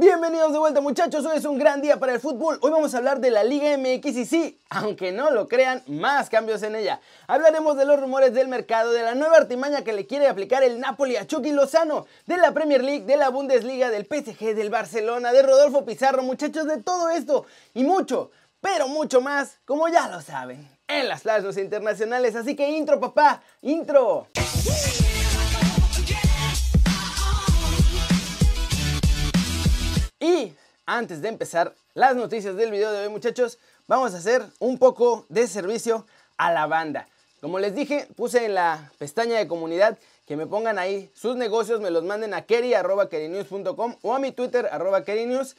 Bienvenidos de vuelta muchachos, hoy es un gran día para el fútbol. Hoy vamos a hablar de la Liga MX y sí, aunque no lo crean, más cambios en ella. Hablaremos de los rumores del mercado, de la nueva artimaña que le quiere aplicar el Napoli a Chucky Lozano, de la Premier League, de la Bundesliga, del PSG, del Barcelona, de Rodolfo Pizarro, muchachos, de todo esto y mucho, pero mucho más, como ya lo saben, en las plazas internacionales. Así que intro papá, intro. Y antes de empezar las noticias del video de hoy muchachos, vamos a hacer un poco de servicio a la banda. Como les dije, puse en la pestaña de comunidad que me pongan ahí sus negocios, me los manden a keri.kerinews.com o a mi Twitter arroba kerinews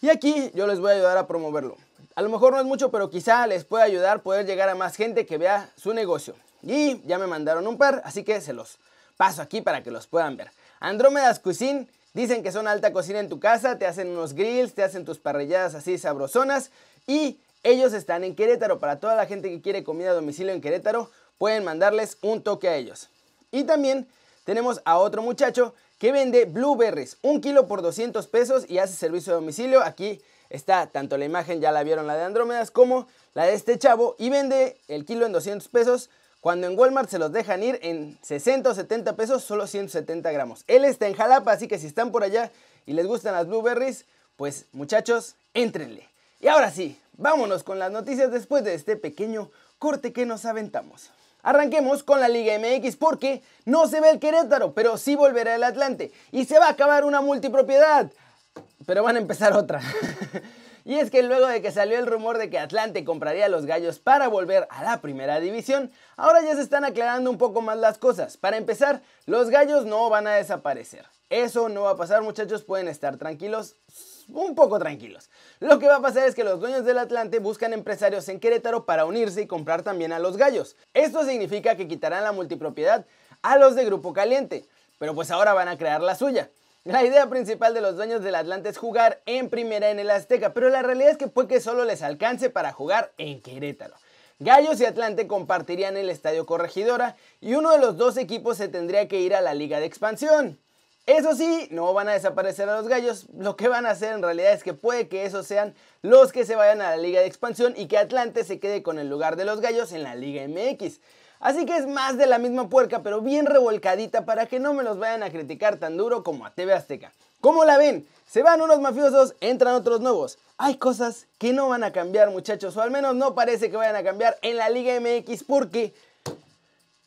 y aquí yo les voy a ayudar a promoverlo. A lo mejor no es mucho, pero quizá les pueda ayudar poder llegar a más gente que vea su negocio. Y ya me mandaron un par, así que se los paso aquí para que los puedan ver. Andrómedas Cuisine Dicen que son alta cocina en tu casa, te hacen unos grills, te hacen tus parrilladas así sabrosonas y ellos están en Querétaro. Para toda la gente que quiere comida a domicilio en Querétaro, pueden mandarles un toque a ellos. Y también tenemos a otro muchacho que vende blueberries, un kilo por 200 pesos y hace servicio a domicilio. Aquí está tanto la imagen, ya la vieron la de Andrómedas, como la de este chavo y vende el kilo en 200 pesos cuando en Walmart se los dejan ir en 60 o 70 pesos, solo 170 gramos. Él está en Jalapa, así que si están por allá y les gustan las blueberries, pues muchachos, éntrenle. Y ahora sí, vámonos con las noticias después de este pequeño corte que nos aventamos. Arranquemos con la Liga MX porque no se ve el Querétaro, pero sí volverá el Atlante. Y se va a acabar una multipropiedad. Pero van a empezar otra. Y es que luego de que salió el rumor de que Atlante compraría a los gallos para volver a la primera división, ahora ya se están aclarando un poco más las cosas. Para empezar, los gallos no van a desaparecer. Eso no va a pasar, muchachos, pueden estar tranquilos, un poco tranquilos. Lo que va a pasar es que los dueños del Atlante buscan empresarios en Querétaro para unirse y comprar también a los gallos. Esto significa que quitarán la multipropiedad a los de Grupo Caliente, pero pues ahora van a crear la suya. La idea principal de los dueños del Atlante es jugar en primera en el Azteca, pero la realidad es que puede que solo les alcance para jugar en Querétaro. Gallos y Atlante compartirían el Estadio Corregidora y uno de los dos equipos se tendría que ir a la Liga de Expansión. Eso sí, no van a desaparecer a los gallos, lo que van a hacer en realidad es que puede que esos sean los que se vayan a la Liga de Expansión y que Atlante se quede con el lugar de los gallos en la Liga MX. Así que es más de la misma puerca, pero bien revolcadita para que no me los vayan a criticar tan duro como a TV Azteca. ¿Cómo la ven? Se van unos mafiosos, entran otros nuevos. Hay cosas que no van a cambiar, muchachos, o al menos no parece que vayan a cambiar en la Liga MX porque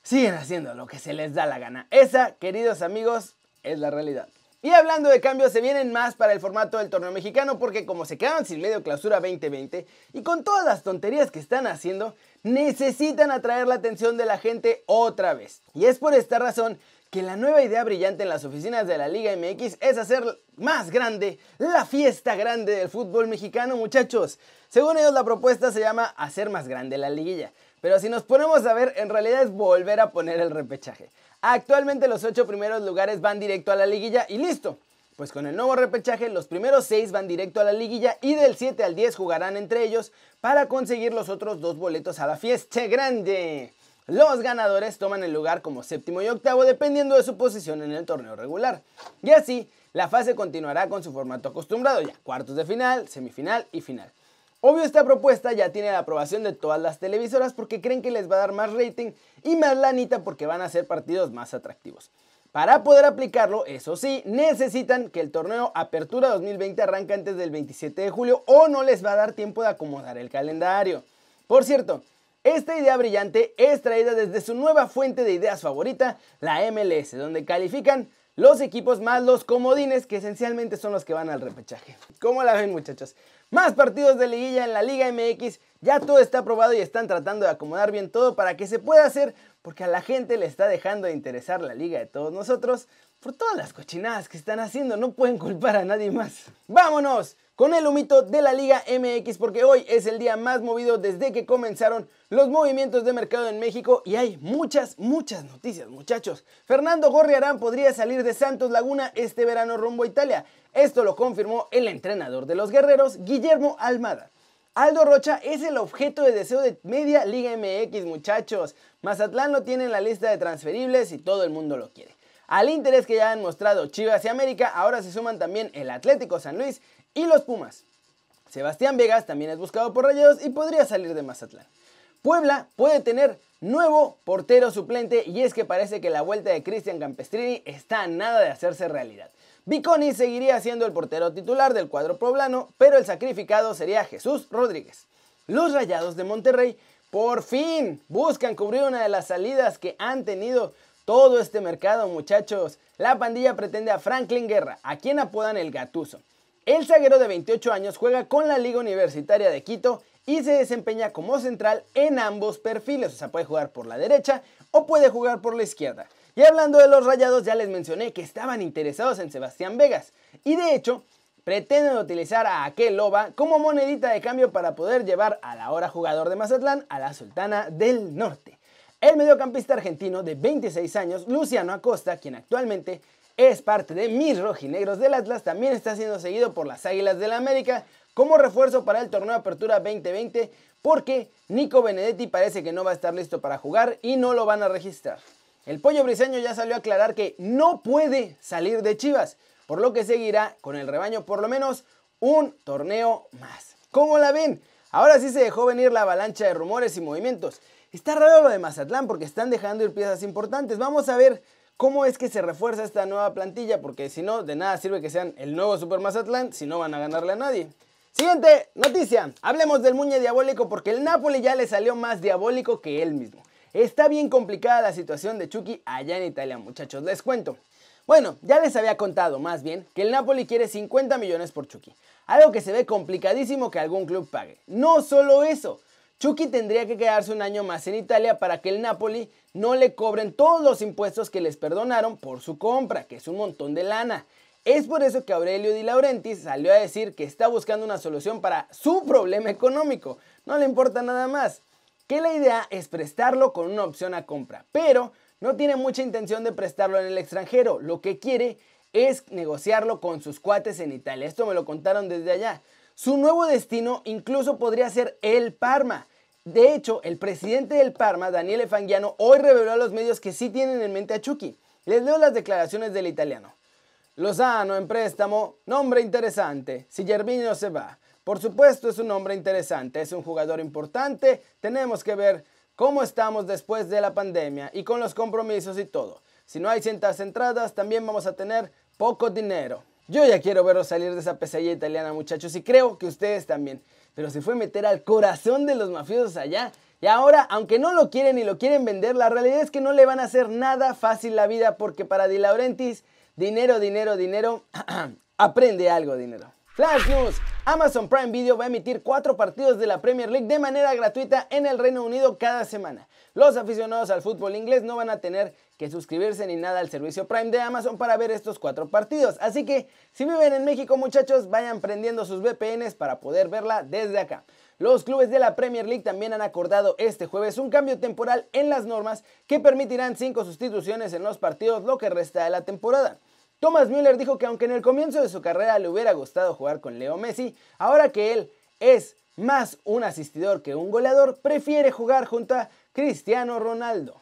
siguen haciendo lo que se les da la gana. Esa, queridos amigos, es la realidad. Y hablando de cambios, se vienen más para el formato del torneo mexicano porque como se quedaron sin medio clausura 2020 y con todas las tonterías que están haciendo, necesitan atraer la atención de la gente otra vez. Y es por esta razón que la nueva idea brillante en las oficinas de la Liga MX es hacer más grande la fiesta grande del fútbol mexicano, muchachos. Según ellos, la propuesta se llama hacer más grande la liguilla. Pero si nos ponemos a ver, en realidad es volver a poner el repechaje. Actualmente los 8 primeros lugares van directo a la liguilla y listo. Pues con el nuevo repechaje los primeros 6 van directo a la liguilla y del 7 al 10 jugarán entre ellos para conseguir los otros dos boletos a la fiesta grande. Los ganadores toman el lugar como séptimo y octavo dependiendo de su posición en el torneo regular. Y así, la fase continuará con su formato acostumbrado ya, cuartos de final, semifinal y final. Obvio esta propuesta ya tiene la aprobación de todas las televisoras porque creen que les va a dar más rating y más lanita porque van a ser partidos más atractivos. Para poder aplicarlo, eso sí, necesitan que el torneo Apertura 2020 arranque antes del 27 de julio o no les va a dar tiempo de acomodar el calendario. Por cierto, esta idea brillante es traída desde su nueva fuente de ideas favorita, la MLS, donde califican los equipos más los comodines, que esencialmente son los que van al repechaje. ¿Cómo la ven muchachos? Más partidos de liguilla en la Liga MX, ya todo está aprobado y están tratando de acomodar bien todo para que se pueda hacer, porque a la gente le está dejando de interesar la liga de todos nosotros por todas las cochinadas que están haciendo, no pueden culpar a nadie más. ¡Vámonos! con el humito de la Liga MX porque hoy es el día más movido desde que comenzaron los movimientos de mercado en México y hay muchas, muchas noticias muchachos. Fernando Gorriarán podría salir de Santos Laguna este verano rumbo a Italia. Esto lo confirmó el entrenador de los guerreros, Guillermo Almada. Aldo Rocha es el objeto de deseo de media Liga MX muchachos. Mazatlán lo tiene en la lista de transferibles y todo el mundo lo quiere. Al interés que ya han mostrado Chivas y América, ahora se suman también el Atlético San Luis y los Pumas. Sebastián Vegas también es buscado por Rayados y podría salir de Mazatlán. Puebla puede tener nuevo portero suplente y es que parece que la vuelta de Cristian Campestrini está a nada de hacerse realidad. Viconi seguiría siendo el portero titular del cuadro poblano, pero el sacrificado sería Jesús Rodríguez. Los Rayados de Monterrey por fin buscan cubrir una de las salidas que han tenido todo este mercado, muchachos. La pandilla pretende a Franklin Guerra, a quien apodan el Gatuso. El zaguero de 28 años juega con la Liga Universitaria de Quito y se desempeña como central en ambos perfiles, o sea, puede jugar por la derecha o puede jugar por la izquierda. Y hablando de los rayados, ya les mencioné que estaban interesados en Sebastián Vegas. Y de hecho, pretenden utilizar a aquel Loba como monedita de cambio para poder llevar al ahora jugador de Mazatlán a la Sultana del Norte. El mediocampista argentino de 26 años, Luciano Acosta, quien actualmente es parte de mis rojinegros del Atlas, también está siendo seguido por las Águilas del la América como refuerzo para el torneo Apertura 2020 porque Nico Benedetti parece que no va a estar listo para jugar y no lo van a registrar. El pollo briseño ya salió a aclarar que no puede salir de Chivas, por lo que seguirá con el rebaño por lo menos un torneo más. ¿Cómo la ven? Ahora sí se dejó venir la avalancha de rumores y movimientos. Está raro lo de Mazatlán porque están dejando ir piezas importantes. Vamos a ver cómo es que se refuerza esta nueva plantilla, porque si no, de nada sirve que sean el nuevo Super Mazatlán si no van a ganarle a nadie. Siguiente noticia, hablemos del Muñe Diabólico porque el Napoli ya le salió más diabólico que él mismo. Está bien complicada la situación de Chucky allá en Italia, muchachos, les cuento. Bueno, ya les había contado más bien que el Napoli quiere 50 millones por Chucky, algo que se ve complicadísimo que algún club pague. No solo eso, Chucky tendría que quedarse un año más en Italia para que el Napoli no le cobren todos los impuestos que les perdonaron por su compra, que es un montón de lana. Es por eso que Aurelio Di Laurentiis salió a decir que está buscando una solución para su problema económico. No le importa nada más. Que la idea es prestarlo con una opción a compra, pero no tiene mucha intención de prestarlo en el extranjero. Lo que quiere es negociarlo con sus cuates en Italia. Esto me lo contaron desde allá. Su nuevo destino incluso podría ser el Parma. De hecho, el presidente del Parma, Daniele Fangiano, hoy reveló a los medios que sí tienen en mente a Chucky. Les leo las declaraciones del italiano. Lozano en préstamo, nombre interesante. Si Gervinho se va, por supuesto es un nombre interesante, es un jugador importante. Tenemos que ver cómo estamos después de la pandemia y con los compromisos y todo. Si no hay cientas entradas, también vamos a tener poco dinero. Yo ya quiero verlos salir de esa pesadilla italiana, muchachos, y creo que ustedes también. Pero se fue meter al corazón de los mafiosos allá. Y ahora, aunque no lo quieren y lo quieren vender, la realidad es que no le van a hacer nada fácil la vida porque para Di Laurentiis Dinero, dinero, dinero. Aprende algo, dinero. Flash News. Amazon Prime Video va a emitir cuatro partidos de la Premier League de manera gratuita en el Reino Unido cada semana. Los aficionados al fútbol inglés no van a tener que suscribirse ni nada al servicio Prime de Amazon para ver estos cuatro partidos. Así que si viven en México muchachos, vayan prendiendo sus VPNs para poder verla desde acá. Los clubes de la Premier League también han acordado este jueves un cambio temporal en las normas que permitirán cinco sustituciones en los partidos lo que resta de la temporada. Thomas Müller dijo que aunque en el comienzo de su carrera le hubiera gustado jugar con Leo Messi, ahora que él es más un asistidor que un goleador, prefiere jugar junto a Cristiano Ronaldo.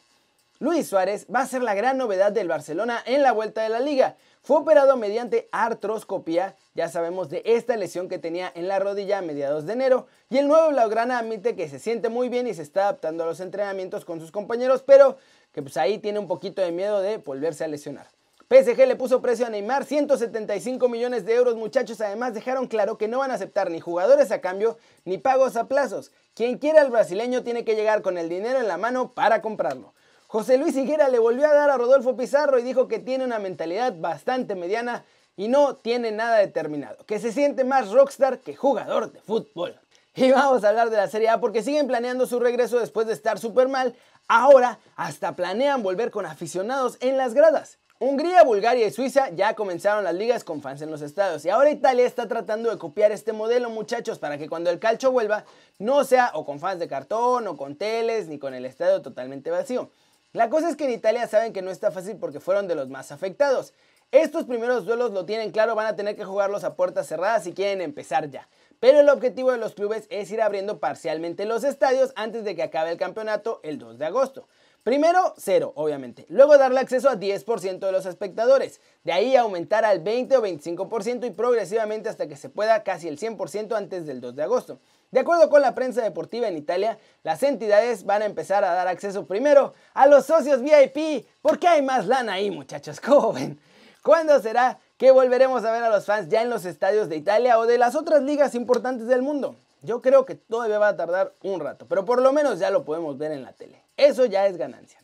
Luis Suárez va a ser la gran novedad del Barcelona en la vuelta de la liga. Fue operado mediante artroscopía, ya sabemos de esta lesión que tenía en la rodilla a mediados de enero, y el nuevo Blaugrana admite que se siente muy bien y se está adaptando a los entrenamientos con sus compañeros, pero que pues ahí tiene un poquito de miedo de volverse a lesionar. PSG le puso precio a Neymar, 175 millones de euros muchachos, además dejaron claro que no van a aceptar ni jugadores a cambio ni pagos a plazos. Quien quiera al brasileño tiene que llegar con el dinero en la mano para comprarlo. José Luis Higuera le volvió a dar a Rodolfo Pizarro y dijo que tiene una mentalidad bastante mediana y no tiene nada determinado, que se siente más rockstar que jugador de fútbol. Y vamos a hablar de la Serie A porque siguen planeando su regreso después de estar súper mal. Ahora hasta planean volver con aficionados en las gradas. Hungría, Bulgaria y Suiza ya comenzaron las ligas con fans en los estados y ahora Italia está tratando de copiar este modelo muchachos para que cuando el calcio vuelva no sea o con fans de cartón o con teles ni con el estadio totalmente vacío. La cosa es que en Italia saben que no está fácil porque fueron de los más afectados. Estos primeros duelos lo tienen claro, van a tener que jugarlos a puertas cerradas si quieren empezar ya. Pero el objetivo de los clubes es ir abriendo parcialmente los estadios antes de que acabe el campeonato el 2 de agosto. Primero, cero, obviamente. Luego darle acceso a 10% de los espectadores. De ahí aumentar al 20 o 25% y progresivamente hasta que se pueda casi el 100% antes del 2 de agosto. De acuerdo con la prensa deportiva en Italia, las entidades van a empezar a dar acceso primero a los socios VIP, porque hay más lana ahí, muchachos, ¿cómo ven? ¿Cuándo será que volveremos a ver a los fans ya en los estadios de Italia o de las otras ligas importantes del mundo? Yo creo que todavía va a tardar un rato, pero por lo menos ya lo podemos ver en la tele. Eso ya es ganancia.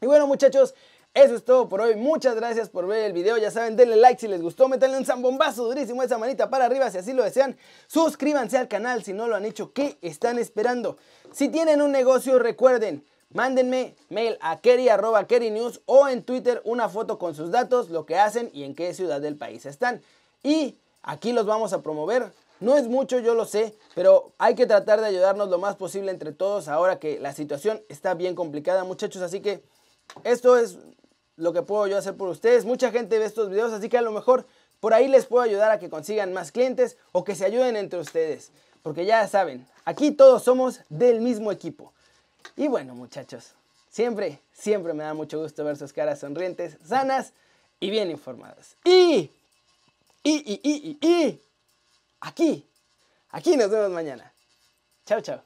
Y bueno muchachos, eso es todo por hoy. Muchas gracias por ver el video. Ya saben, denle like si les gustó. Métanle un zambombazo durísimo esa manita para arriba si así lo desean. Suscríbanse al canal si no lo han hecho. ¿Qué están esperando? Si tienen un negocio, recuerden, mándenme mail a News o en Twitter una foto con sus datos, lo que hacen y en qué ciudad del país están. Y aquí los vamos a promover no es mucho, yo lo sé, pero hay que tratar de ayudarnos lo más posible entre todos ahora que la situación está bien complicada, muchachos. Así que esto es lo que puedo yo hacer por ustedes. Mucha gente ve estos videos, así que a lo mejor por ahí les puedo ayudar a que consigan más clientes o que se ayuden entre ustedes. Porque ya saben, aquí todos somos del mismo equipo. Y bueno, muchachos, siempre, siempre me da mucho gusto ver sus caras sonrientes, sanas y bien informadas. Y, y, y, y, y, y aquí. Aquí nos vemos mañana. Chao, chao.